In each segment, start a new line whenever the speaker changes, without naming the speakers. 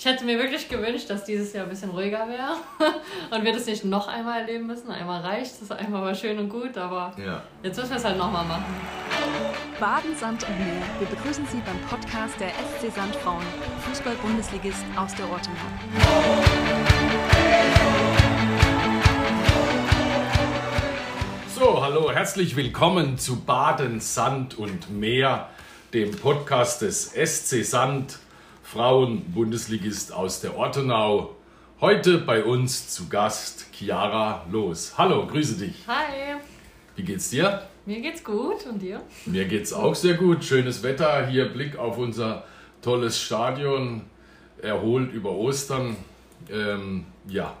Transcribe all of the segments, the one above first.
Ich hätte mir wirklich gewünscht, dass dieses Jahr ein bisschen ruhiger wäre und wir das nicht noch einmal erleben müssen. Einmal reicht es, einmal war schön und gut, aber
Ja.
jetzt müssen wir es halt nochmal machen.
Baden, Sand und Meer. Wir begrüßen Sie beim Podcast der SC Sandfrauen, Fußball-Bundesligist aus der Ortenau.
So, hallo, herzlich willkommen zu Baden, Sand und Meer, dem Podcast des SC Sand, Frauen-Bundesligist aus der Ortenau. Heute bei uns zu Gast Chiara Los. Hallo, grüße dich.
Hi,
Wie geht's dir?
mir geht's gut und dir?
Mir geht's auch sehr gut. Schönes Wetter. Hier Blick auf unser tolles Stadion. Erholt über Ostern. Ähm, ja,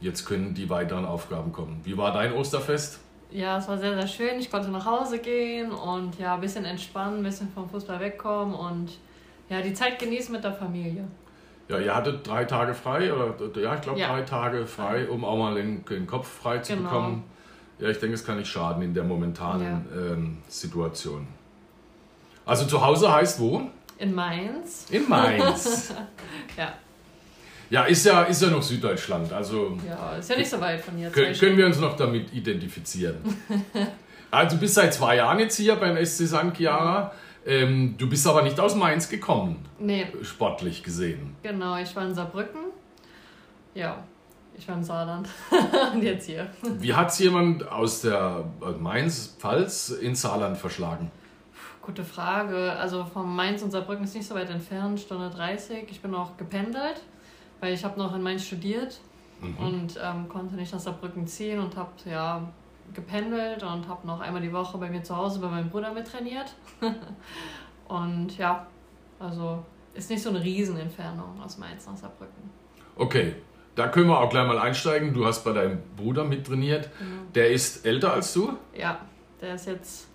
jetzt können die weiteren Aufgaben kommen. Wie war dein Osterfest?
Ja, es war sehr, sehr schön. Ich konnte nach Hause gehen und ja, ein bisschen entspannen, ein bisschen vom Fußball wegkommen und ja, die Zeit genießen mit der Familie.
Ja, ihr hattet drei Tage frei, oder ja, ich glaube
Ja.
drei Tage frei, um auch mal den, den Kopf frei zu
Genau.
bekommen. Ja, ich denke, es kann nicht schaden in der momentanen ähm, Situation. Also zu Hause heißt wo?
In Mainz.
In Mainz.
Ja,
ja, ist ja, ist ja noch Süddeutschland. Also
ja, ist ja nicht so weit von hier.
können, können wir uns noch damit identifizieren. also du bist seit zwei Jahren jetzt hier beim SC St. Chiara. Ähm, du bist aber nicht aus Mainz gekommen,
Nee,
sportlich gesehen.
genau, ich war in Saarbrücken. Ja, ich war im Saarland. und jetzt hier.
Wie hat es jemand aus der aus Mainz, Pfalz, ins Saarland verschlagen?
Gute Frage. Also von Mainz und Saarbrücken ist nicht so weit entfernt, Stunde 30. Ich bin auch gependelt, weil ich habe noch in Mainz studiert und ähm, konnte nicht nach Saarbrücken ziehen und habe ja gependelt und habe noch einmal die Woche bei mir zu Hause bei meinem Bruder mit trainiert. und ja, also ist nicht so eine Riesenentfernung aus Mainz nach Saarbrücken.
Okay, da können wir auch gleich mal einsteigen. Du hast bei deinem Bruder mittrainiert. Der ist älter als du?
Ja, der ist jetzt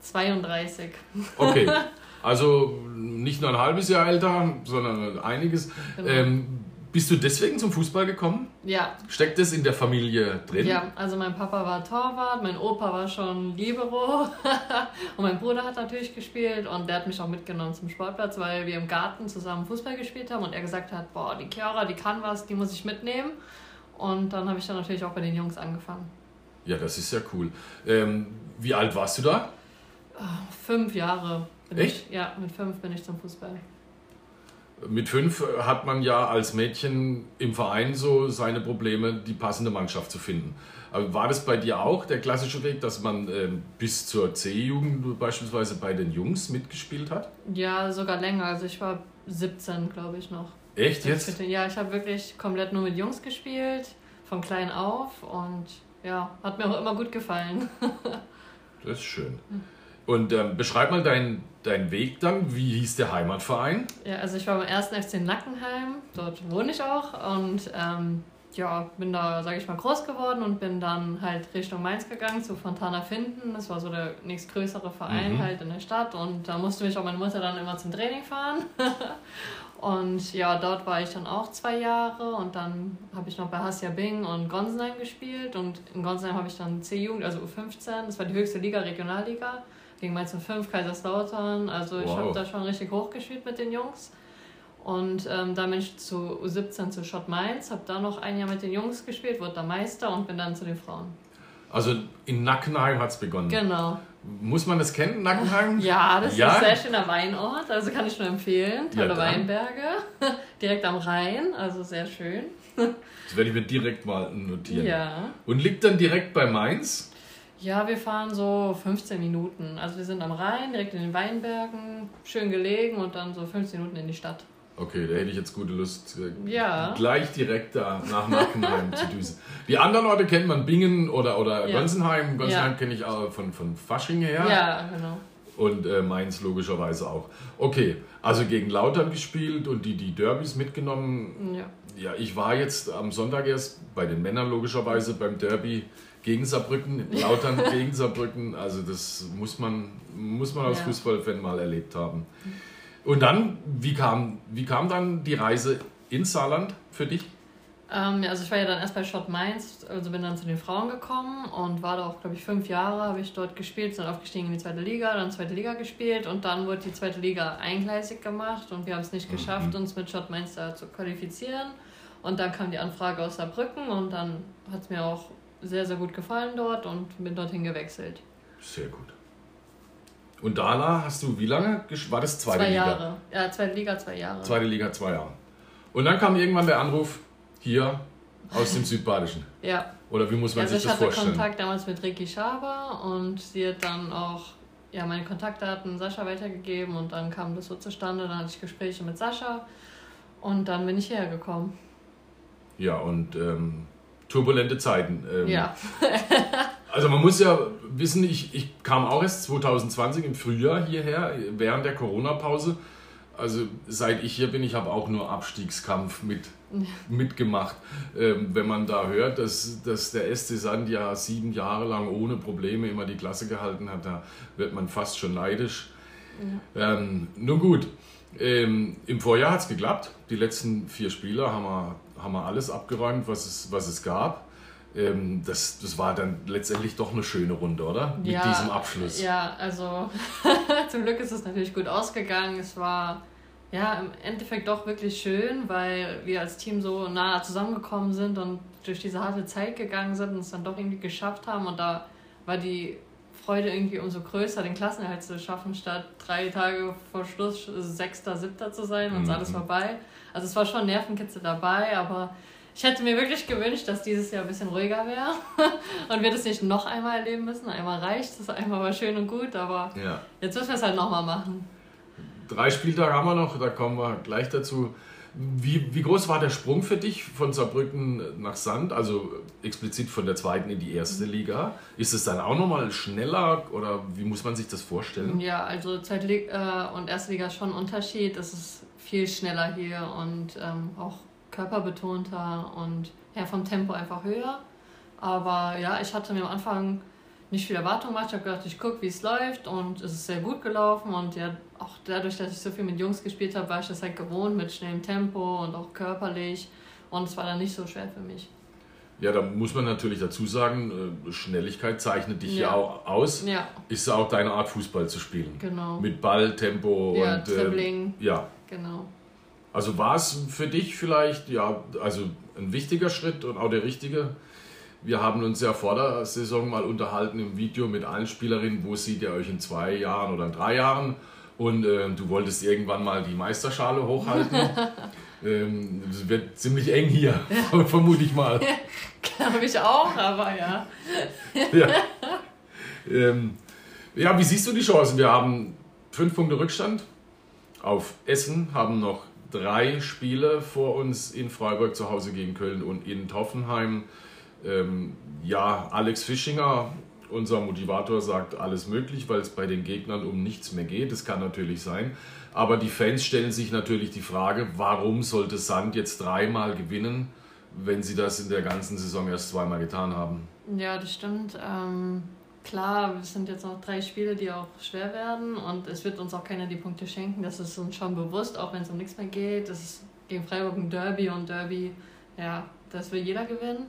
32.
Okay. Also nicht nur ein halbes Jahr älter, sondern einiges.
Genau.
Ähm, bist du deswegen zum Fußball gekommen?
Ja,
Steckt das in der Familie drin?
Ja, also mein Papa war Torwart, mein Opa war schon Libero und mein Bruder hat natürlich gespielt und der hat mich auch mitgenommen zum Sportplatz, weil wir im Garten zusammen Fußball gespielt haben und er gesagt hat, boah, die Chiara, die kann was, die muss ich mitnehmen. Und dann habe ich dann natürlich auch bei den Jungs angefangen.
Ja, das ist ja cool. Ähm, wie alt warst du da?
Fünf Jahre. Bin
Echt?
Ich, ja, mit fünf bin ich zum Fußball.
Mit fünf hat man ja als Mädchen im Verein so seine Probleme, die passende Mannschaft zu finden. War das bei dir auch der klassische Weg, dass man ähm, bis zur C-Jugend beispielsweise bei den Jungs mitgespielt hat?
Ja, sogar länger. Also ich war 17, glaube ich, noch.
Echt jetzt?
Ja, ich habe wirklich komplett nur mit Jungs gespielt, von klein auf und ja, hat mir auch immer gut gefallen.
Das ist schön. Und ähm, beschreib mal deinen deinen Weg dann. Wie hieß der Heimatverein?
Ja, also ich war beim ersten FC Nackenheim, dort wohne ich auch und ähm, ja, bin da, sage ich mal, groß geworden und bin dann halt Richtung Mainz gegangen zu Fontana Finden. Das war so der nächstgrößere Verein
Mhm.
halt in der Stadt und da musste mich auch meine Mutter dann immer zum Training fahren. und ja, dort war ich dann auch zwei Jahre und dann habe ich noch bei Hassia Bing und Gonsenheim gespielt und in Gonsenheim habe ich dann C-Jugend, also U15, das war die höchste Liga, Regionalliga, gegen Mainz 05, Kaiserslautern. Also ich
Wow.
habe da schon richtig hochgespielt mit den Jungs. Und ähm, dann bin ich zu U17 zu Schott Mainz, habe da noch ein Jahr mit den Jungs gespielt, wurde da Meister und bin dann zu den Frauen.
Also in Nackenheim hat es begonnen.
Genau.
Muss man das kennen, Nackenheim?
Ja, das
Ja?
ist ein sehr schöner Weinort, also kann ich nur empfehlen.
Ja,
Tolle
dann.
Weinberge, direkt am Rhein, also sehr schön.
Das werde ich mir direkt mal notieren.
Ja.
Und liegt dann direkt bei Mainz?
Ja, wir fahren so 15 Minuten. Also wir sind am Rhein, direkt in den Weinbergen, schön gelegen und dann so 15 Minuten in die Stadt.
Okay, da hätte ich jetzt gute Lust, äh,
Ja.
gleich direkt da nach Nackenheim zu düsen. Die anderen Orte kennt man, Bingen oder, oder
Ja.
Gonsenheim. Gonsenheim
Ja.
kenne ich auch von, von Fasching her.
Ja, genau.
Und äh, Mainz logischerweise auch. Okay, also gegen Lautern gespielt und die, die Derbys mitgenommen.
Ja.
Ja, ich war jetzt am Sonntag erst bei den Männern logischerweise beim Derby gegen Saarbrücken, Lautern gegen Saarbrücken. Also das muss man, muss man als
Ja.
Fußballfan mal erlebt haben. Und dann, wie kam, wie kam dann die Reise ins Saarland für dich?
Ähm, also ich war ja dann erst bei Schott Mainz, also bin dann zu den Frauen gekommen und war da auch, glaube ich, fünf Jahre habe ich dort gespielt, sind aufgestiegen in die zweite Liga, dann zweite Liga gespielt und dann wurde die zweite Liga eingleisig gemacht und wir haben es nicht geschafft, mhm. uns mit Schott Mainz da zu qualifizieren. Und dann kam die Anfrage aus Saarbrücken und dann hat es mir auch sehr, sehr gut gefallen dort und bin dorthin gewechselt.
Sehr gut. Und Dana hast du wie lange? War das zweite
zwei
Liga?
Zwei Jahre. Ja, zweite Liga, zwei Jahre.
Zweite Liga, zwei Jahre. Und dann kam irgendwann der Anruf hier aus dem Südbadischen.
Ja.
Oder wie muss man also sich das vorstellen?
Ich hatte Kontakt damals mit Ricky Schaber und sie hat dann auch ja, meine Kontaktdaten Sascha weitergegeben und dann kam das so zustande. Dann hatte ich Gespräche mit Sascha und dann bin ich hierher gekommen.
Ja, und ähm, turbulente Zeiten. Ähm,
ja.
also man muss ja wissen, ich, ich kam auch erst 2020 im Frühjahr hierher, während der Corona-Pause. Also seit ich hier bin, ich habe auch nur Abstiegskampf mit, mitgemacht. Ähm, wenn man da hört, dass, dass der SC Sand ja sieben Jahre lang ohne Probleme immer die Klasse gehalten hat, da wird man fast schon neidisch. Ja. Ähm, nun gut, ähm, im Vorjahr hat es geklappt. Die letzten vier Spieler haben wir, haben wir alles abgeräumt, was es, was es gab. Ähm, das, das war dann letztendlich doch eine schöne Runde, oder? Mit
ja,
diesem Abschluss.
Ja, also zum Glück ist es natürlich gut ausgegangen. Es war ja im Endeffekt doch wirklich schön, weil wir als Team so nah zusammengekommen sind und durch diese harte Zeit gegangen sind und es dann doch irgendwie geschafft haben. Und da war die Freude irgendwie umso größer, den Klassenerhalt zu schaffen, statt drei Tage vor Schluss Sechster, Siebter zu sein und mhm. alles vorbei. Also es war schon Nervenkitzel dabei, aber ich hätte mir wirklich gewünscht, dass dieses Jahr ein bisschen ruhiger wäre und wir das nicht noch einmal erleben müssen. Einmal reicht es, einmal war schön und gut, aber ja. jetzt müssen wir es halt nochmal machen.
Drei Spieltage haben wir noch, da kommen wir gleich dazu. Wie, wie groß war der Sprung für dich von Saarbrücken nach Sand, also explizit von der zweiten in die erste Liga? Ist es dann auch nochmal schneller oder wie muss man sich das vorstellen?
Ja, also zweite Liga äh, und erste Liga ist schon ein Unterschied. Es ist viel schneller hier und ähm, auch körperbetonter und ja, vom Tempo einfach höher. Aber ja, ich hatte mir am Anfang nicht viel Erwartung gemacht. Ich habe gedacht, ich gucke, wie es läuft und es ist sehr gut gelaufen. Und ja, auch dadurch, dass ich so viel mit Jungs gespielt habe, war ich das halt gewohnt mit schnellem Tempo und auch körperlich. Und es war dann nicht so schwer für mich.
Ja, da muss man natürlich dazu sagen, äh, Schnelligkeit zeichnet dich ja, ja auch aus.
Ja.
Ist auch deine Art, Fußball zu spielen.
Genau.
Mit Ball, Tempo
ja,
und.
Äh, Dribbling.
Äh, ja.
Genau.
Also war es für dich vielleicht ja, also ein wichtiger Schritt und auch der richtige? Wir haben uns ja vor der Saison mal unterhalten im Video mit allen Spielerinnen, wo seht ihr euch in zwei Jahren oder in drei Jahren? Und äh, du wolltest irgendwann mal die Meisterschale hochhalten. ähm, es wird ziemlich eng hier, ja. vermute ich mal.
Ja, Glaube ich auch, aber ja.
ja. Ähm, ja, wie siehst du die Chancen? Wir haben fünf Punkte Rückstand auf Essen, haben noch drei Spiele vor uns in Freiburg zu Hause gegen Köln und in Toffenheim. Ähm, ja, Alex Fischinger, unser Motivator, sagt alles möglich, weil es bei den Gegnern um nichts mehr geht. Das kann natürlich sein. Aber die Fans stellen sich natürlich die Frage, warum sollte Sand jetzt dreimal gewinnen, wenn sie das in der ganzen Saison erst zweimal getan haben?
Ja, das stimmt. Ähm Klar, es sind jetzt noch drei Spiele, die auch schwer werden und es wird uns auch keiner die Punkte schenken. Das ist uns schon bewusst, auch wenn es um nichts mehr geht. Das ist gegen Freiburg ein Derby und Derby, ja, das will jeder gewinnen.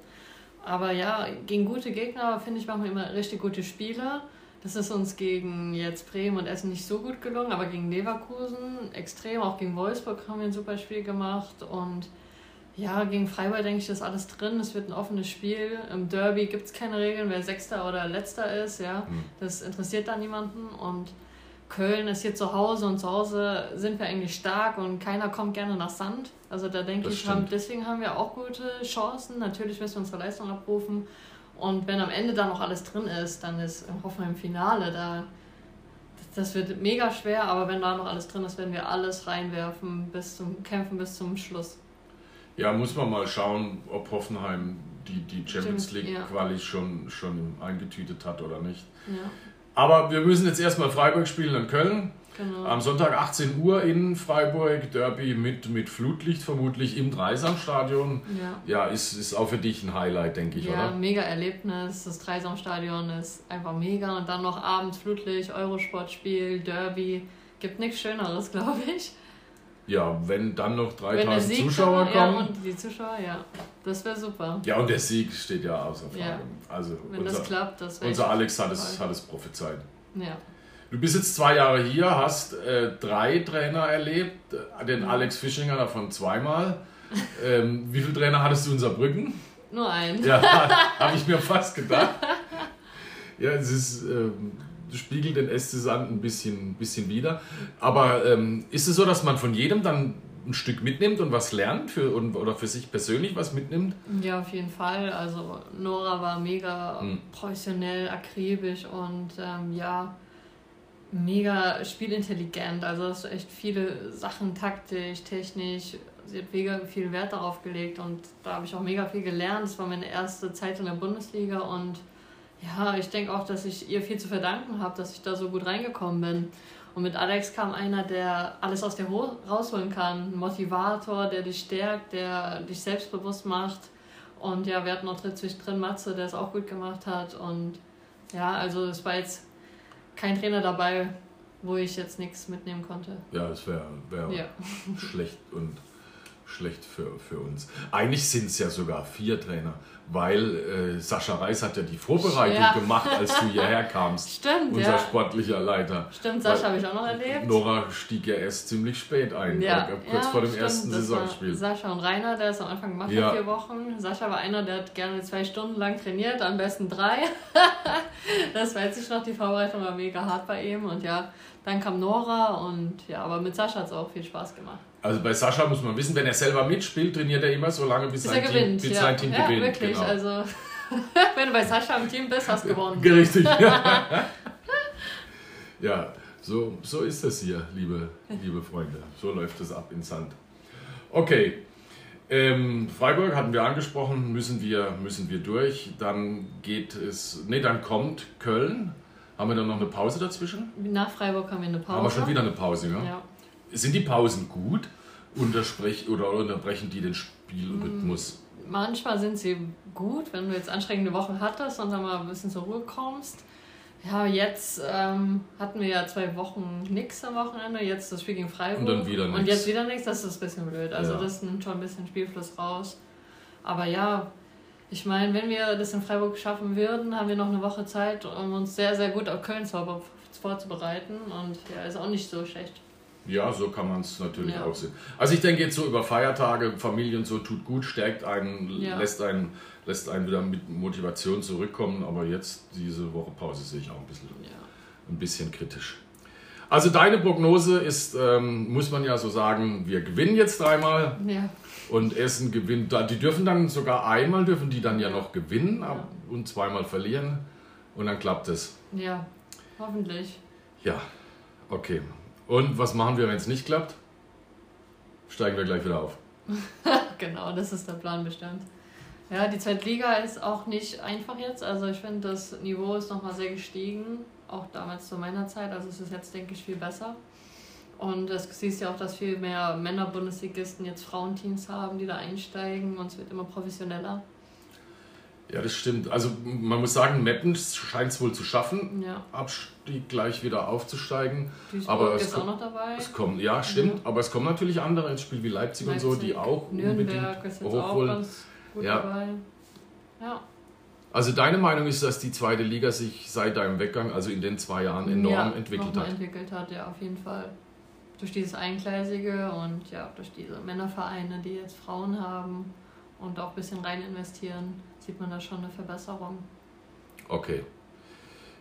Aber ja, gegen gute Gegner, finde ich, machen wir immer richtig gute Spiele. Das ist uns gegen jetzt Bremen und Essen nicht so gut gelungen, aber gegen Leverkusen extrem. Auch gegen Wolfsburg haben wir ein super Spiel gemacht und ja, gegen Freiburg denke ich, ist alles drin. Es wird ein offenes Spiel. Im Derby gibt es keine Regeln, wer Sechster oder Letzter ist. Ja, mhm. das interessiert da niemanden. Und Köln ist hier zu Hause und zu Hause sind wir eigentlich stark und keiner kommt gerne nach Sand. Also da denke das ich, haben, deswegen haben wir auch gute Chancen. Natürlich müssen wir unsere Leistung abrufen. Und wenn am Ende dann noch alles drin ist, dann ist Hoffenheim im Finale. Da, das wird mega schwer, aber wenn da noch alles drin ist, werden wir alles reinwerfen bis zum Kämpfen bis zum Schluss.
Ja, muss man mal schauen, ob Hoffenheim die, die Champions League ja. Quali schon, schon eingetütet hat oder nicht.
Ja.
Aber wir müssen jetzt erstmal Freiburg spielen in Köln.
Genau.
Am Sonntag 18 Uhr in Freiburg, Derby mit, mit Flutlicht vermutlich im Dreisamstadion.
Ja,
ja ist, ist auch für dich ein Highlight, denke ich,
ja,
oder?
Ja, mega Erlebnis. Das Dreisamstadion ist einfach mega. Und dann noch abends Flutlicht, Eurosportspiel, Derby. Gibt nichts Schöneres, glaube ich.
Ja, wenn dann noch 3000 Zuschauer kommen.
Ja, und die Zuschauer, ja. das wäre super.
Ja, und der Sieg steht ja außer Frage.
Ja.
Also
Wenn
unser,
das klappt, das wäre
unser Alex hat es, hat es prophezeit.
Ja.
Du bist jetzt zwei Jahre hier, hast äh, drei Trainer erlebt, den Alex Fischinger davon zweimal. ähm, wie viele Trainer hattest du in Saarbrücken?
Nur ein.
Ja, habe ich mir fast gedacht. Ja, es ist, ähm, spiegelt den SC Sand ein bisschen, bisschen wider. Aber ähm, ist es so, dass man von jedem dann ein Stück mitnimmt und was lernt für, und, oder für sich persönlich was mitnimmt?
Ja, auf jeden Fall. Also Nora war mega
Mhm.
professionell, akribisch und ähm, ja, mega spielintelligent. Also es echt viele Sachen taktisch, technisch. Sie hat mega viel Wert darauf gelegt und da habe ich auch mega viel gelernt. Es war meine erste Zeit in der Bundesliga und ja, ich denke auch, dass ich ihr viel zu verdanken habe, dass ich da so gut reingekommen bin. Und mit Alex kam einer, der alles aus dir ho- rausholen kann. Ein Motivator, der dich stärkt, der dich selbstbewusst macht. Und ja, wir hatten noch drin- zwischendrin Matze, der es auch gut gemacht hat. Und ja, also es war jetzt kein Trainer dabei, wo ich jetzt nichts mitnehmen konnte.
Ja, das wäre wär
Ja.
schlecht und schlecht für, für uns. Eigentlich sind es ja sogar vier Trainer, weil äh, Sascha Reis hat ja die Vorbereitung
Ja.
gemacht, als du hierher kamst.
Stimmt,
Unser
ja.
sportlicher Leiter.
Stimmt, Sascha habe ich auch noch erlebt.
Nora stieg ja erst ziemlich spät ein,
Ja,
äh, kurz vor dem
stimmt,
ersten Saisonspiel.
Sascha und Rainer, der es am Anfang gemacht hat, vier Wochen. Sascha war einer, der hat gerne zwei Stunden lang trainiert, am besten drei. das weiß ich noch, die Vorbereitung war mega hart bei ihm. Und ja, dann kam Nora und ja, aber mit Sascha hat es auch viel Spaß gemacht.
Also bei Sascha muss man wissen, wenn er selber mitspielt, trainiert er immer so lange, bis,
Bis
sein,
er
Team,
gewinnt.
bis
ja,
sein Team
ja
gewinnt.
wirklich.
Genau.
Also, wenn du bei Sascha im Team bist, hast du gewonnen.
Richtig. ja, so, so ist es hier, liebe, liebe Freunde. So läuft es ab in Sand. Okay. Ähm, Freiburg hatten wir angesprochen, müssen wir, müssen wir durch. Dann geht es, nee, dann kommt Köln. Haben wir dann noch eine Pause dazwischen?
Nach Freiburg haben wir eine Pause.
Haben wir schon wieder eine Pause, ja?
Ja.
Sind die Pausen gut? Untersprech oder unterbrechen die den Spielrhythmus?
Manchmal sind sie gut, wenn du jetzt anstrengende Wochen hattest und dann mal ein bisschen zur Ruhe kommst. Ja, jetzt ähm, hatten wir ja zwei Wochen nix am Wochenende, jetzt das Spiel gegen Freiburg.
Und dann wieder
Und
nix.
jetzt wieder nichts, das ist ein bisschen blöd. Also
Ja.
das nimmt schon ein bisschen Spielfluss raus. Aber ja, ich meine, wenn wir das in Freiburg schaffen würden, haben wir noch eine Woche Zeit, um uns sehr, sehr gut auf Köln vor- vorzubereiten. Und ja, ist auch nicht so schlecht.
Ja, so kann man es natürlich
Ja.
auch sehen. Also ich denke jetzt so über Feiertage, Familie und so tut gut, stärkt einen,
Ja.
lässt einen, lässt einen wieder mit Motivation zurückkommen. Aber jetzt diese Woche Pause sehe ich auch ein bisschen,
Ja.
ein bisschen kritisch. Also deine Prognose ist, ähm, muss man ja so sagen, wir gewinnen jetzt dreimal
Ja,
und Essen gewinnt. da- Die dürfen dann sogar einmal dürfen die dann ja noch gewinnen und zweimal verlieren und dann klappt es.
ja, hoffentlich.
Ja, okay. Und was machen wir, wenn es nicht klappt? Steigen wir gleich wieder auf.
Genau, das ist der Plan bestimmt. Ja, die zweite Liga ist auch nicht einfach jetzt. Also ich finde, das Niveau ist nochmal sehr gestiegen. Auch damals zu meiner Zeit. Also es ist jetzt, denke ich, viel besser. Und es siehst ja auch, dass viel mehr Männer-Bundesligisten jetzt Frauenteams haben, die da einsteigen und es wird immer professioneller.
Ja, das stimmt. Also man muss sagen, Meppen scheint es wohl zu schaffen,
Ja,
Abstieg gleich wieder aufzusteigen.
Duisburg
Aber es
ist auch noch dabei.
Es kommen, ja, stimmt, aber es kommen natürlich andere ins Spiel wie Leipzig, und so, die
Leipzig,
auch
Nürnberg
unbedingt
ist jetzt auch
hochholen.
ganz gut
Ja.
dabei. Ja.
Also deine Meinung ist, dass die zweite Liga sich seit deinem Weggang, also in den zwei Jahren, enorm
ja,
entwickelt hat.
entwickelt hat, ja, auf jeden Fall. Durch dieses Eingleisige und ja, durch diese Männervereine, die jetzt Frauen haben und auch ein bisschen rein investieren, sieht man da schon eine Verbesserung.
Okay.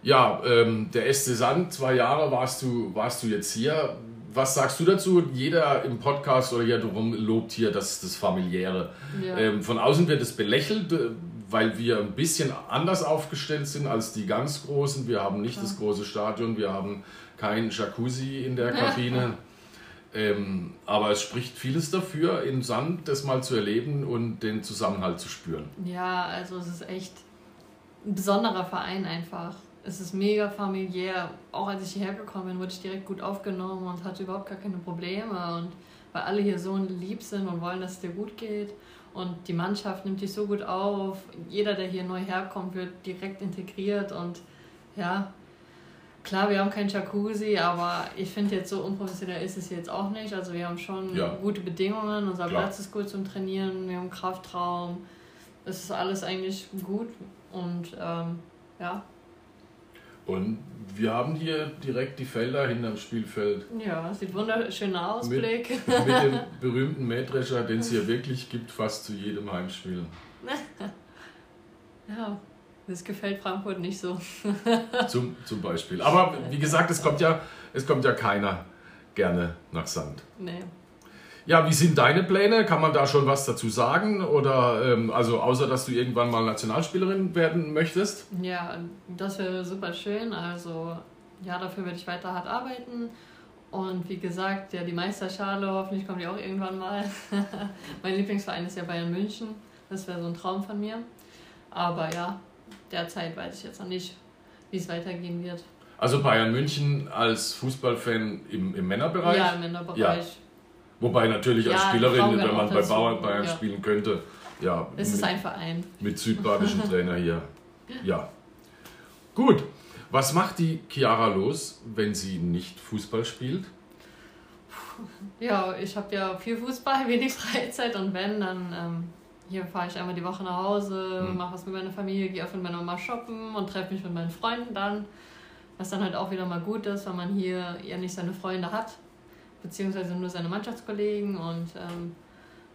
Ja, ähm, der SC Sand, zwei Jahre warst du, warst du jetzt hier. Was sagst du dazu? Jeder im Podcast oder ja darum lobt hier das, das Familiäre.
Ja,
Ähm, von außen wird es belächelt, äh, weil wir ein bisschen anders aufgestellt sind als die ganz Großen. Wir haben nicht das große Stadion, wir haben kein Jacuzzi in der Kabine. Ähm, aber es spricht vieles dafür, in Sand das mal zu erleben und den Zusammenhalt zu spüren.
ja, also es ist echt ein besonderer Verein einfach. Es ist mega familiär. Auch als ich hierher gekommen bin, wurde ich direkt gut aufgenommen und hatte überhaupt gar keine Probleme. Und weil alle hier so lieb sind und wollen, dass es dir gut geht. Und die Mannschaft nimmt dich so gut auf. Jeder, der hier neu herkommt, wird direkt integriert. Und ja, Klar, wir haben kein Jacuzzi, aber ich finde jetzt so unprofessionell ist es jetzt auch nicht. Also wir haben schon
Ja.
gute Bedingungen, unser
Klar.
Platz ist gut zum Trainieren, wir haben Kraftraum. Es ist alles eigentlich gut und ähm, ja,
Und wir haben hier direkt die Felder hinterm Spielfeld
ja, sieht wunderschöner Ausblick.
mit dem berühmten Mähdrescher, den es hier wirklich gibt, fast zu jedem Heimspiel.
ja, das gefällt Frankfurt nicht so.
Zum, zum Beispiel. Aber wie gesagt, es kommt ja, es kommt ja keiner gerne nach Sand.
Nee.
Ja, wie sind deine Pläne? Kann man da schon was dazu sagen? Oder ähm, also außer dass du irgendwann mal Nationalspielerin werden möchtest?
Ja, das wäre super schön. Also ja, dafür werde ich weiter hart arbeiten. Und wie gesagt, ja, die Meisterschale, hoffentlich kommt die auch irgendwann mal. mein Lieblingsverein ist ja Bayern München. Das wäre so ein Traum von mir. Aber ja, derzeit weiß ich jetzt noch nicht, wie es weitergehen wird.
Also Bayern München als Fußballfan im, im Männerbereich?
Ja, im Männerbereich.
Wobei natürlich als
Ja,
Spielerin, wenn man bei. Bauern Bayern
Ja.
spielen könnte, ja,
Es ist
mit,
ein Verein.
mit südbadischen Trainer hier. Ja. Gut. Was macht die Chiara los, wenn sie nicht Fußball spielt?
Ja, ich habe ja viel Fußball, wenig Freizeit und wenn, dann ähm, hier fahre ich einmal die Woche nach Hause,
Mhm.
mache was mit meiner Familie, gehe auch mit meiner Mama shoppen und treffe mich mit meinen Freunden dann. Was dann halt auch wieder mal gut ist, weil man hier ja nicht seine Freunde hat, beziehungsweise nur seine Mannschaftskollegen und ähm,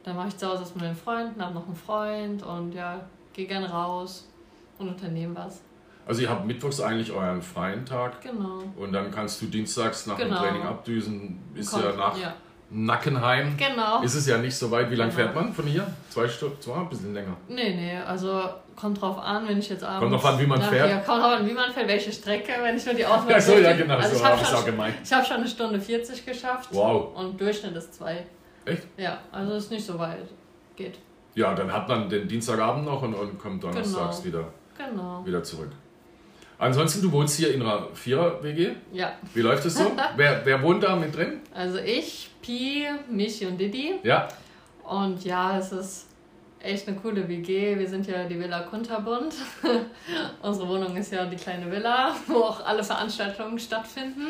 dann mache ich zu Hause was mit meinen Freunden, habe noch einen Freund und ja, gehe gerne raus und unternehme was.
Also ihr habt mittwochs eigentlich euren freien Tag
Genau.
und dann kannst du dienstags nach
Genau.
dem Training abdüsen. Ist
Kommt-
ja nach
Ja,
Nackenheim.
genau.
Ist es ja nicht so weit. Wie lange
Genau.
fährt man von hier? Zwei Stunden? Zwei? Ein bisschen länger.
Nee, nee, also kommt drauf an, wenn ich jetzt abends...
Kommt drauf an, wie man
Ja,
fährt.
Ja, kommt drauf an, wie man fährt, welche Strecke, wenn ich nur die Auswahl
Ach so, ja genau,
Also
so
ich habe
habe ich es auch
schon,
gemeint.
ich hab schon eine Stunde 40 geschafft.
Wow.
Und Durchschnitt ist zwei.
Echt?
Ja, also ist nicht so weit. Geht.
Ja, dann hat man den Dienstagabend noch und, und kommt donnerstags
Genau.
wieder,
Genau.
wieder zurück. Ansonsten, du wohnst hier in einer Vierer-WG.
Ja,
Wie läuft es so? wer, wer wohnt da mit drin?
also ich, Pi, Michi und Didi.
Ja,
Und ja, es ist echt eine coole WG. Wir sind ja die Villa Kunterbund. Unsere Wohnung ist ja die kleine Villa, wo auch alle Veranstaltungen stattfinden.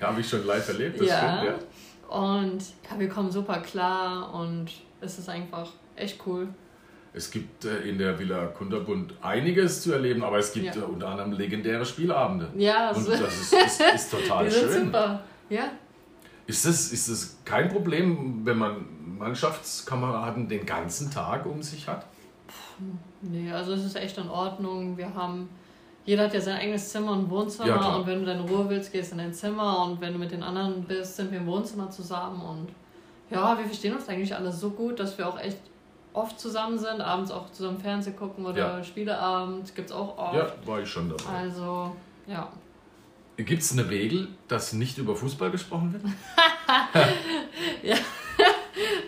habe ich schon live erlebt, das
Ja.
stimmt. Ja.
Und ja, wir kommen super klar und es ist einfach echt cool.
Es gibt äh, in der Villa Kunterbund einiges zu erleben, aber es gibt
Ja.
äh, unter anderem legendäre Spielabende.
Ja,
Und
also,
das ist, ist, ist total
die sind
schön.
super. Ja,
Ist es ist das kein Problem, wenn man Mannschaftskameraden den ganzen Tag um sich hat?
nee, also es ist echt in Ordnung. Wir haben, jeder hat ja sein eigenes Zimmer und Wohnzimmer
Ja,
und wenn du deine Ruhe willst, gehst du in dein Zimmer und wenn du mit den anderen bist, sind wir im Wohnzimmer zusammen und ja, wir verstehen uns eigentlich alle so gut, dass wir auch echt oft zusammen sind, abends auch zusammen Fernsehen gucken oder
Ja.
Spieleabend gibt es auch oft.
Ja, war ich schon dabei.
Also, ja.
Gibt es eine Regel, dass nicht über Fußball gesprochen wird?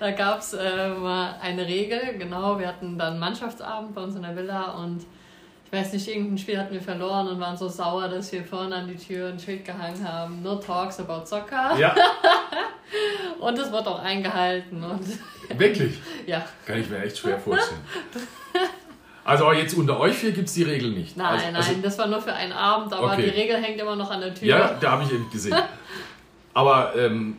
Da gab es äh, mal eine Regel, genau. Wir hatten dann Mannschaftsabend bei uns in der Villa und ich weiß nicht, irgendein Spiel hatten wir verloren und waren so sauer, dass wir vorne an die Tür ein Schild gehangen haben: No talks about soccer.
Ja,
Und es wird auch eingehalten. Und
wirklich.
ja,
Kann ich mir echt schwer vorstellen. Also jetzt unter euch vier gibt es die Regel nicht.
nein,
also,
nein,
Also,
das war nur für einen Abend, aber
Okay.
die Regel hängt immer noch an der Tür.
ja, da habe ich eben gesehen. Aber ähm,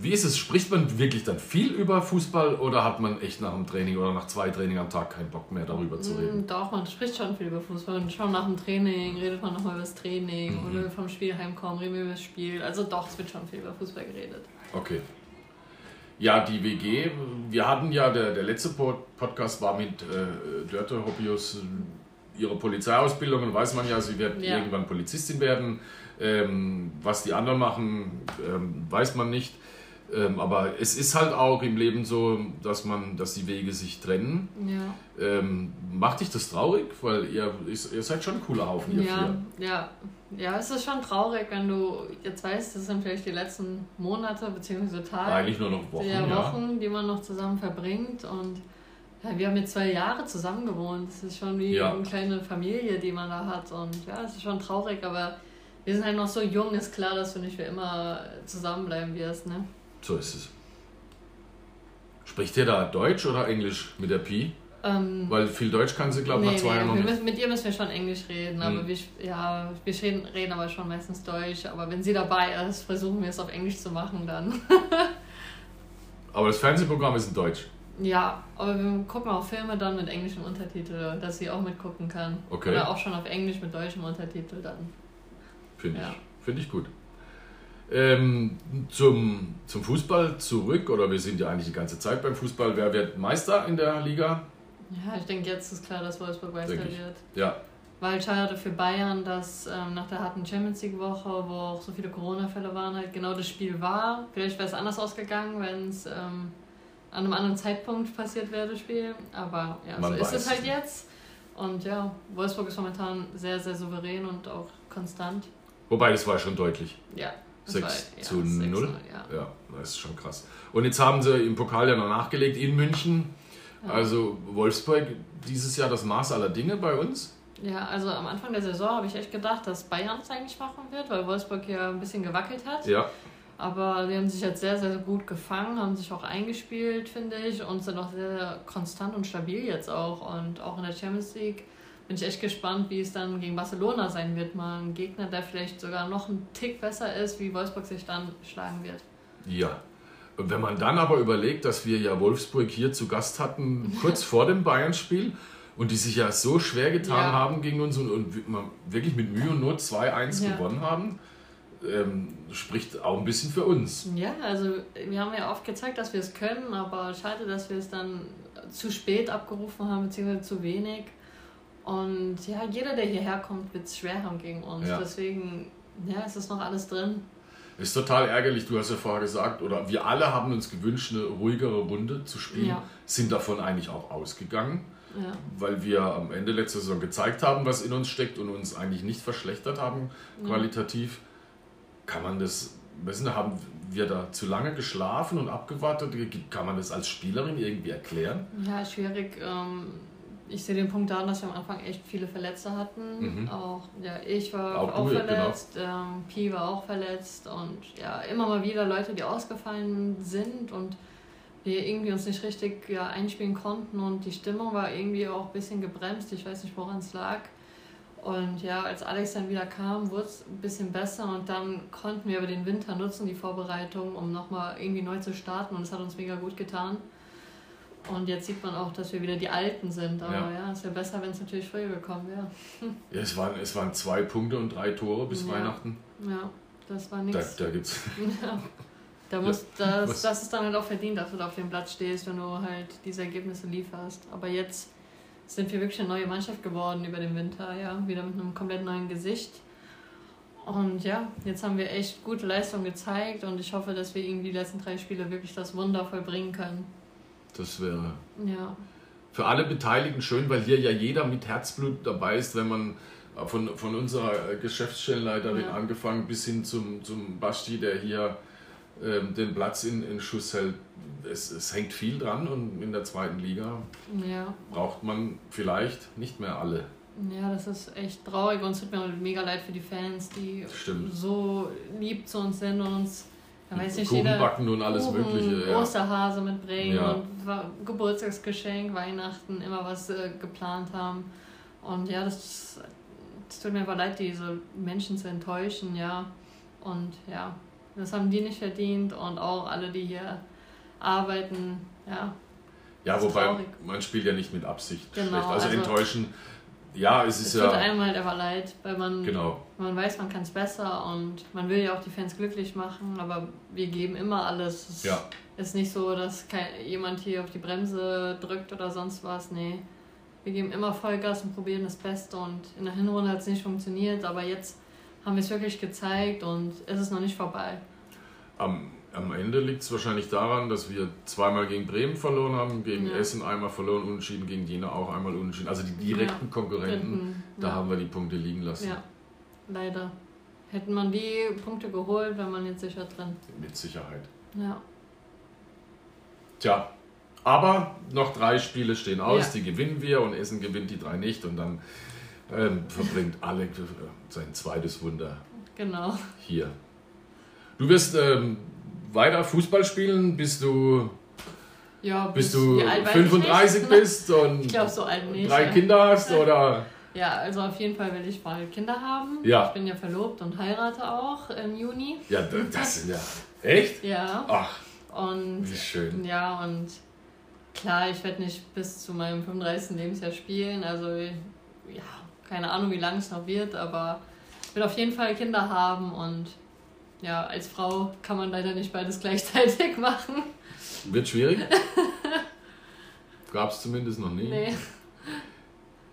wie ist es? Spricht man wirklich dann viel über Fußball oder hat man echt nach dem Training oder nach zwei Trainings am Tag keinen Bock mehr darüber zu reden?
Mm, Doch, man spricht schon viel über Fußball. Und schon nach dem Training redet man nochmal über das Training.
Mhm.
Wir vom Spiel heimkommen, reden wir über das Spiel. Also doch, es wird schon viel über Fußball geredet.
Okay. Ja, die WG, wir hatten ja, der, der letzte Pod- Podcast war mit äh, Dörte Hoppius, ihre Polizeiausbildung, und weiß man ja, sie wird
Ja.
irgendwann Polizistin werden. Ähm, was die anderen machen, ähm, weiß man nicht. Ähm, aber es ist halt auch im Leben so, dass man, dass die Wege sich trennen.
Ja.
Ähm, macht dich das traurig? Weil ihr, ihr seid schon ein cooler Haufen, ihr
Ja,
vier.
ja, ja, es ist schon traurig, wenn du jetzt weißt, das sind vielleicht die letzten Monate bzw. Tage,
Eigentlich nur noch Wochen,
ja,
ja.
Wochen, die man noch zusammen verbringt. Und ja, wir haben jetzt zwei Jahre zusammen gewohnt. Es ist schon wie
Ja.
eine kleine Familie, die man da hat. Und ja, es ist schon traurig, aber wir sind halt noch so jung, ist klar, dass du nicht für immer zusammenbleiben wirst. Ne?
So ist es. Spricht ihr da Deutsch oder Englisch mit der Pi?
Äh, Ähm,
Weil viel Deutsch kann sie, glaube ich,
nee,
nach zwei Jahren
nee,
noch nicht.
mit ihr müssen wir schon Englisch reden, aber
Hm.
wir, ja, wir reden, reden aber schon meistens Deutsch. Aber wenn sie dabei ist, versuchen wir es auf Englisch zu machen dann.
Aber das Fernsehprogramm ist in Deutsch.
Ja, aber wir gucken auch Filme dann mit englischem Untertitel, dass sie auch mitgucken kann.
Okay.
Oder auch schon auf Englisch mit deutschem Untertitel dann.
Finde
Ja.
ich, find ich gut. Ähm, zum, zum Fußball zurück, oder wir sind ja eigentlich die ganze Zeit beim Fußball. Wer wird Meister in der Liga?
Ja, ich denke, jetzt ist klar, dass Wolfsburg Meister wird.
Ja,
Weil schade für Bayern, dass ähm, nach der harten Champions League Woche, wo auch so viele Corona-Fälle waren, halt genau das Spiel war. Vielleicht wäre es anders ausgegangen, wenn es ähm, an einem anderen Zeitpunkt passiert wäre, das Spiel. Aber ja,
Man
so ist
weiß
es halt jetzt. Und ja, Wolfsburg ist momentan sehr, sehr souverän und auch konstant.
wobei das war schon deutlich.
Ja. das
6
war- ja,
zu
6-0,
0.
Ja.
Ja, das ist schon krass. Und jetzt haben sie im Pokal ja noch nachgelegt in München. Also Wolfsburg dieses Jahr das Maß aller Dinge bei uns.
Ja, also am Anfang der Saison habe ich echt gedacht, dass Bayern es eigentlich machen wird, weil Wolfsburg ja ein bisschen gewackelt hat.
Ja,
Aber die haben sich jetzt sehr, sehr gut gefangen, haben sich auch eingespielt, finde ich, und sind auch sehr, sehr konstant und stabil jetzt auch. Und auch in der Champions League bin ich echt gespannt, wie es dann gegen Barcelona sein wird. Mal ein Gegner, der vielleicht sogar noch ein Tick besser ist, wie Wolfsburg sich dann schlagen wird.
ja. Und wenn man dann aber überlegt, dass wir ja Wolfsburg hier zu Gast hatten, kurz vor dem Bayern-Spiel, und die sich ja so schwer getan
Ja.
haben gegen uns und, und wir- wirklich mit Mühe und Not 2-1
Ja.
gewonnen haben, ähm, spricht auch ein bisschen für uns.
Ja, also wir haben ja oft gezeigt, dass wir es können, aber schade, dass wir es dann zu spät abgerufen haben, beziehungsweise zu wenig. Und ja, jeder, der hierher kommt, wird es schwer haben gegen uns.
Ja.
Deswegen, ja, es ist noch alles drin.
Ist total ärgerlich, du hast ja vorher gesagt, oder wir alle haben uns gewünscht, eine ruhigere Runde zu spielen,
Ja.
sind davon eigentlich auch ausgegangen,
Ja.
weil wir am Ende letzter Saison gezeigt haben, was in uns steckt und uns eigentlich nicht verschlechtert haben, qualitativ. Kann man das, wissen, haben wir da zu lange geschlafen und abgewartet? Kann man das als Spielerin irgendwie erklären?
Ja, schwierig. Ähm, ich sehe den Punkt daran, dass wir am Anfang echt viele Verletzte hatten.
Mhm.
Auch ja, ich war
Auch
auch,
du, genau.
verletzt, ähm, Pi war auch verletzt und ja, immer mal wieder Leute, die ausgefallen sind und wir irgendwie uns nicht richtig ja, einspielen konnten und die Stimmung war irgendwie auch ein bisschen gebremst. Ich weiß nicht, woran es lag. Und ja, als Alex dann wieder kam, wurde es ein bisschen besser und dann konnten wir aber den Winter nutzen, die Vorbereitung, um nochmal irgendwie neu zu starten und es hat uns mega gut getan. Und jetzt sieht man auch, dass wir wieder die Alten sind. Aber
Ja.
ja, es wäre besser, wenn es natürlich früher gekommen wäre.
Ja, es, waren, es waren zwei Punkte und drei Tore bis
Ja.
Weihnachten.
Ja, das war
Da,
nichts.
da gibt's.
Ja. Da muss,
was-
das, das ist dann halt auch verdient, dass du da auf dem Platz stehst, wenn du halt diese Ergebnisse lieferst. Aber jetzt sind wir wirklich eine neue Mannschaft geworden über den Winter, ja, wieder mit einem komplett neuen Gesicht. Und ja, jetzt haben wir echt gute Leistung gezeigt und ich hoffe, dass wir irgendwie die letzten drei Spiele wirklich das Wunder vollbringen können.
Das wäre
Ja,
für alle Beteiligten schön, weil hier ja jeder mit Herzblut dabei ist, wenn man äh, von, von unserer äh, Geschäftsstellenleiterin
Ja.
angefangen bis hin zum, zum Basti, der hier ähm, den Platz in, in Schuss hält. Es, es hängt viel dran und in der zweiten Liga
ja.
braucht man vielleicht nicht mehr alle.
Ja, das ist echt traurig und es tut mir mega leid für die Fans, die
Stimmt.
so lieb zu uns sind und uns, ja, weiß nicht,
Kuchen
jeder
backen und alles
Kuchen,
Mögliche. Ja.
Osterhase mitbringen
Ja.
und Geburtstagsgeschenk, Weihnachten, immer was äh, geplant haben. Und ja, das, das tut mir aber leid, diese Menschen zu enttäuschen, ja. Und ja, das haben die nicht verdient und auch alle, die hier arbeiten, ja.
Ja, wobei
traurig.
man spielt ja nicht mit Absicht
Genau,
schlecht. Also,
also-
enttäuschen, ja, es
Es
ist
tut
ja.
einem halt aber leid, weil man
Genau.
Man weiß, man kann es besser und man will ja auch die Fans glücklich machen, aber wir geben immer alles. Es
Ja.
ist nicht so, dass kein, jemand hier auf die Bremse drückt oder sonst was. Nee, wir geben immer Vollgas und probieren das Beste und in der Hinrunde hat es nicht funktioniert, aber jetzt haben wir es wirklich gezeigt und es ist noch nicht vorbei.
Am, am Ende liegt es wahrscheinlich daran, dass wir zweimal gegen Bremen verloren haben, gegen
Ja.
Essen einmal verloren, unentschieden, gegen Jena auch einmal unentschieden. Also die direkten
Ja.
Konkurrenten, da haben wir die Punkte liegen lassen.
Ja, leider. Hätten man die Punkte geholt, wäre man jetzt sicher drin.
Mit Sicherheit.
Ja,
Tja, aber noch drei Spiele stehen aus,
Ja.
die gewinnen wir und Essen gewinnt die drei nicht und dann ähm, verbringt Alex äh, sein zweites Wunder
genau.
hier. Du wirst ähm, weiter Fußball spielen, bis du
Ja,
bis du
alt weiß ich
35
nicht.
bist und
so alt nicht.
drei
ja.
Kinder hast oder
Ja, also auf jeden Fall will ich bald Kinder haben.
Ja.
Ich bin ja verlobt und heirate auch im Juni.
ja, das sind ja echt?
Ja.
Ach,
Und
wie schön.
ja, und klar, ich werde nicht bis zu meinem 35. Lebensjahr spielen. Also ja, keine Ahnung, wie lange es noch wird, aber ich will auf jeden Fall Kinder haben und ja, als Frau kann man leider nicht beides gleichzeitig machen.
Wird schwierig? Gab es zumindest noch nie.
Nee.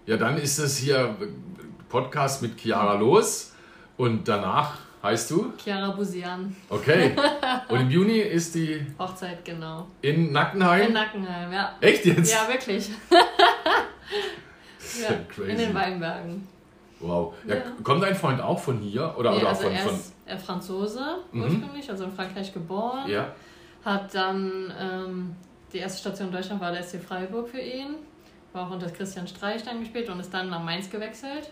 Ja, dann ist das hier Podcast mit Chiara los und danach heißt du?
Chiara Busian,
Okay. Und im Juni ist die
Hochzeit, genau.
in Nackenheim?
In Nackenheim, ja.
Echt jetzt?
Ja, wirklich. Ja, in den Weinbergen.
Wow. Ja,
Ja.
Kommt dein Freund auch von hier? Oder,
Nee,
oder
also
von,
er
von.
ist er Franzose
Mhm.
ursprünglich, also in Frankreich geboren.
Ja.
Hat dann ähm, die erste Station in Deutschland war der SC Freiburg für ihn. War auch unter Christian Streich dann gespielt und ist dann nach Mainz gewechselt.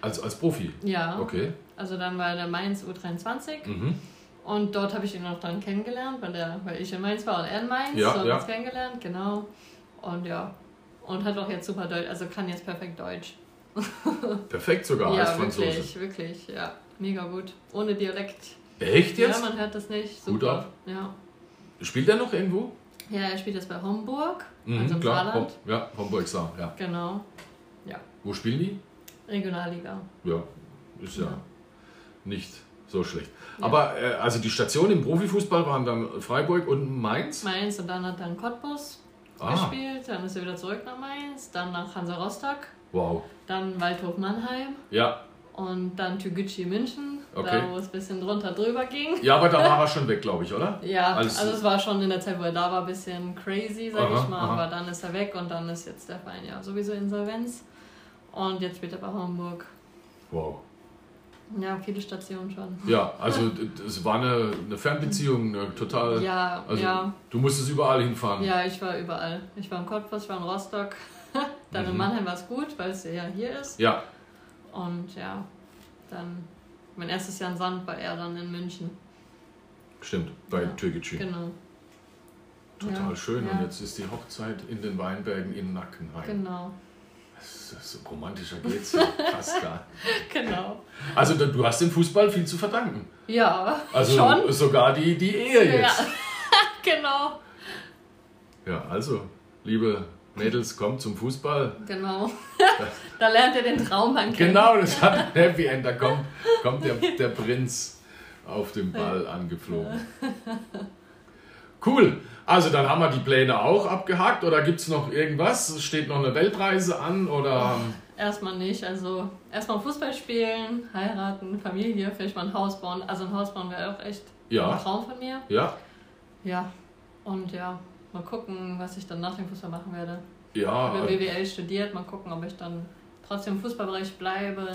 Als, als Profi?
Ja.
Okay.
Also dann war der Mainz U23
Mhm.
und dort habe ich ihn auch dann kennengelernt, weil, der, weil ich in Mainz war und er in Mainz.
Ja,
so
ja.
uns kennengelernt, genau. Und ja. Und hat auch jetzt super Deutsch, also kann jetzt perfekt Deutsch.
Perfekt sogar als
ja,
Franzose.
wirklich, wirklich, ja. Mega gut. Ohne Dialekt.
Echt jetzt?
Ja, man hört das nicht.
Gut
Super.
ab.
Ja.
Spielt er noch irgendwo?
ja, er spielt jetzt bei Homburg,
Mhm,
also im
klar.
Saarland.
Hom ja, Homburg Saar, ja.
Genau.
Wo spielen die?
Regionalliga.
Ja, ist ja,
Ja.
nicht so schlecht.
Ja.
Aber äh, also die Stationen im Profifußball waren dann Freiburg und Mainz?
Mainz und dann hat er in Cottbus
Ah,
gespielt, dann ist er wieder zurück nach Mainz, dann nach Hansa Rostock,
wow.
dann Waldhof Mannheim
Ja.
und dann Türgücü München,
Okay.
da wo es ein bisschen drunter drüber ging.
ja, aber da war er schon weg, glaube ich, oder?
Ja,
Als-
also es war schon in der Zeit, wo er da war, ein bisschen crazy, sag
Aha,
ich mal,
aha.
aber dann ist er weg und dann ist jetzt der Verein ja sowieso Insolvenz und jetzt spielt er bei Homburg.
Wow.
Ja, viele Stationen schon.
Ja, also es war eine, eine Fernbeziehung, eine total.
Ja,
also
ja,
du musstest überall hinfahren.
ja, ich war überall. Ich war in Cottbus, ich war in Rostock. Dann in
Mhm.
Mannheim war es gut, weil es ja hier ist.
Ja,
Und ja, dann mein erstes Jahr in Sand war er dann in München.
stimmt, bei
Ja.
Türkgücü.
Genau.
Total
Ja,
schön.
ja.
Und jetzt ist die Hochzeit in den Weinbergen in Nackenheim.
Genau.
Das ist, so romantischer geht's ja fast gar.
Genau.
Also du hast dem Fußball viel zu verdanken.
Ja,
Also
schon.
sogar die, die Ehe
Ja,
jetzt.
genau.
Ja, also, liebe Mädels, kommt zum Fußball.
Genau. da lernt ihr den Traummann kennen.
Genau, das hat ein Happy End. Da kommt, kommt der, der Prinz auf dem Ball angeflogen. Cool. Also dann haben wir die Pläne auch abgehakt. Oder gibt es noch irgendwas? Steht noch eine Weltreise an? Oder
Erstmal nicht. Also erstmal Fußball spielen, heiraten, Familie, vielleicht mal ein Haus bauen. Also ein Haus bauen wäre auch echt
Ja.
ein Traum von mir.
ja?
Ja. Und ja, mal gucken, was ich dann nach dem Fußball machen werde.
Ja.
Ich habe BWL studiert, mal gucken, ob ich dann trotzdem im Fußballbereich bleibe.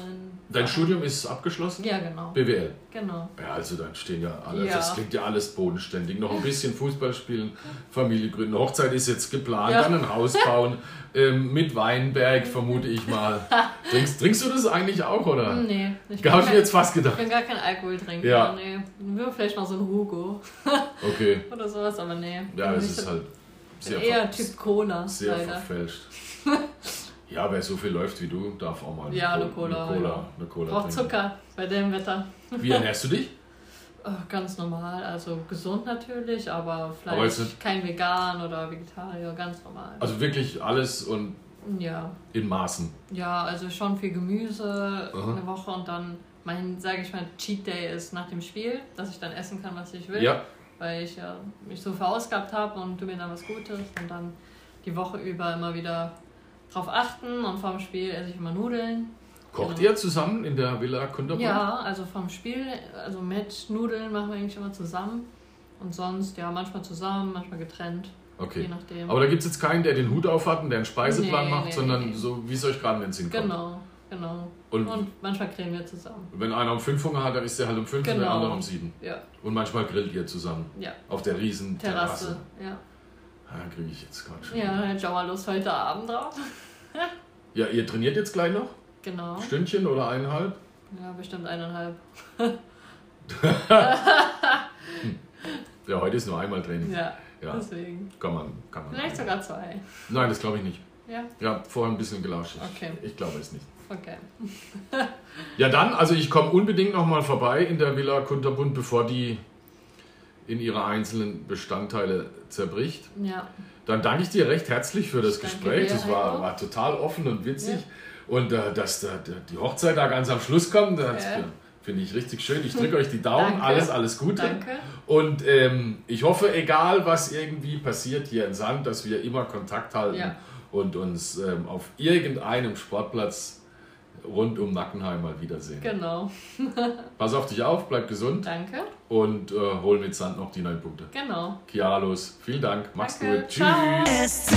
Dein Studium ist abgeschlossen?
Ja, genau.
BWL.
Genau.
Ja, also dann stehen ja alle.
Ja.
Das klingt ja alles bodenständig. Noch ein bisschen Fußball spielen, Familie gründen. Hochzeit ist jetzt geplant,
Ja.
dann ein Haus bauen. ähm, mit Weinberg, vermute ich mal. Trinkst, trinkst du das eigentlich auch, oder?
Nee, ich
Habe ich mir jetzt fast
ich
gedacht.
bin gar kein Alkoholtrinker.
Ja.
Nee. Nur vielleicht mal so ein Hugo
Okay.
oder sowas, aber nee.
Ja, es ist
so-
halt sehr,
eher Typ Cola,
sehr
leider.
verfälscht. Ja, wer so viel läuft wie du, darf auch mal
Ja, eine Cola,
Eine Cola,
ja.
eine Cola
Braucht
trinken.
Zucker bei dem Wetter.
Wie ernährst du dich?
Oh, ganz normal, also gesund natürlich, aber Fleisch,
Aber
kein Vegan oder Vegetarier, ganz normal.
Also wirklich alles und
ja,
in Maßen.
ja, also schon viel Gemüse
Aha.
eine Woche und dann mein, sage ich mal, Cheat Day ist nach dem Spiel, dass ich dann essen kann, was ich will,
Ja,
weil ich ja mich so verausgabt habe und du mir dann was Gutes und dann die Woche über immer wieder drauf achten und vorm Spiel esse ich immer Nudeln.
kocht
Genau.
ihr zusammen in der Villa Kunterbuch?
Ja, also vom Spiel, also mit Nudeln machen wir eigentlich immer zusammen. Und sonst, ja, manchmal zusammen, manchmal getrennt, je
Okay.
nachdem.
Aber da gibt es jetzt keinen, der den Hut auf hat und der einen Speiseplan
Nee,
macht,
nee,
sondern
nee.
so, wie es euch gerade in den Sinn kommt.
genau, genau.
Und,
Und manchmal grillen wir zusammen.
wenn einer um 5 Hunger hat, dann ist der halt um 5 und der
Genau.
andere um 7.
Ja,
Und manchmal grillt ihr zusammen
ja.
auf der riesen Terrasse.
Terrasse, ja.
Ah, kriege ich jetzt gerade schon.
Ja, dann hat mal Lust heute Abend drauf.
ja, ihr trainiert jetzt gleich noch?
Genau.
Stündchen oder eineinhalb?
Ja, bestimmt eineinhalb.
Ja, heute ist nur einmal Training.
Ja,
Ja,
Deswegen.
kann man. Kann man
Vielleicht sogar zwei.
Nein, das glaube ich nicht.
Ja,
Ja, vorher ein bisschen gelauscht.
Okay.
Ich glaube es nicht.
okay.
Ja, dann, also ich komme unbedingt nochmal vorbei in der Villa Kunterbund, bevor die in ihre einzelnen Bestandteile zerbricht.
Ja,
Dann danke ich dir recht herzlich für das
Danke
Gespräch. Das war, war total offen und witzig. Und äh, dass da, da, die Hochzeit da ganz am Schluss kommt, das
Ja.
finde ich richtig schön. Ich drücke euch die Daumen.
Danke.
Alles, alles Gute.
danke.
Und ähm, ich hoffe, egal was irgendwie passiert hier in Sand, dass wir immer Kontakt halten
Ja.
und uns ähm, auf irgendeinem Sportplatz rund um Nackenheim mal wiedersehen.
Genau.
Pass auf dich auf, bleib gesund.
Danke.
Und äh, hol mit Sand noch die neun Punkte.
Genau.
Kialos, vielen Dank. Mach's
Danke.
gut. Tschüss.